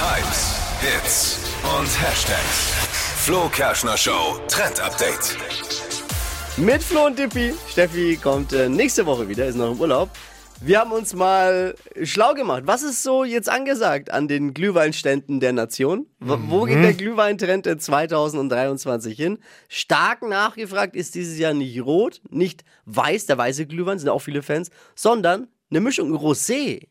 Hypes, Hits und Hashtags. Flo Kerschner Show Trend Update. Mit Flo und Dippi. Steffi kommt äh, nächste Woche wieder, ist noch im Urlaub. Wir haben uns mal schlau gemacht. Was ist so jetzt angesagt an den Glühweinständen der Nation? Wo, wo geht der Glühweintrend in 2023 hin? Stark nachgefragt ist dieses Jahr nicht rot, nicht weiß, der weiße Glühwein, sind auch viele Fans, sondern eine Mischung Rosé.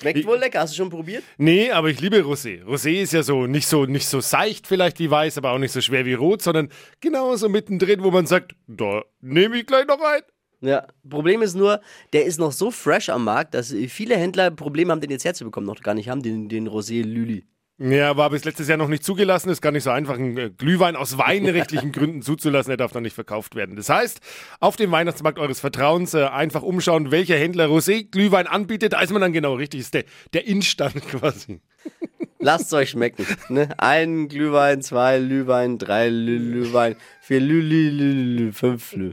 Schmeckt wohl lecker. Hast du schon probiert? Nee, aber ich liebe Rosé. Rosé ist ja so nicht so nicht so seicht vielleicht wie weiß, aber auch nicht so schwer wie rot, sondern genauso mittendrin, wo man sagt, da nehme ich gleich noch ein. Ja, Problem ist nur, der ist noch so fresh am Markt, dass viele Händler Probleme haben, den jetzt herzubekommen, noch gar nicht haben, den, den Rosé Lüli. Ja, war bis letztes Jahr noch nicht zugelassen. Ist gar nicht so einfach, einen äh, Glühwein aus weinrechtlichen Gründen zuzulassen. Er darf noch nicht verkauft werden. Das heißt, auf dem Weihnachtsmarkt eures Vertrauens äh, einfach umschauen, welcher Händler Rosé-Glühwein anbietet. Da ist man dann genau richtig. Ist der, der Instand quasi. Lasst euch schmecken. Ne? Ein Glühwein, zwei Glühwein, drei Glühwein, vier Lü, fünf Lü.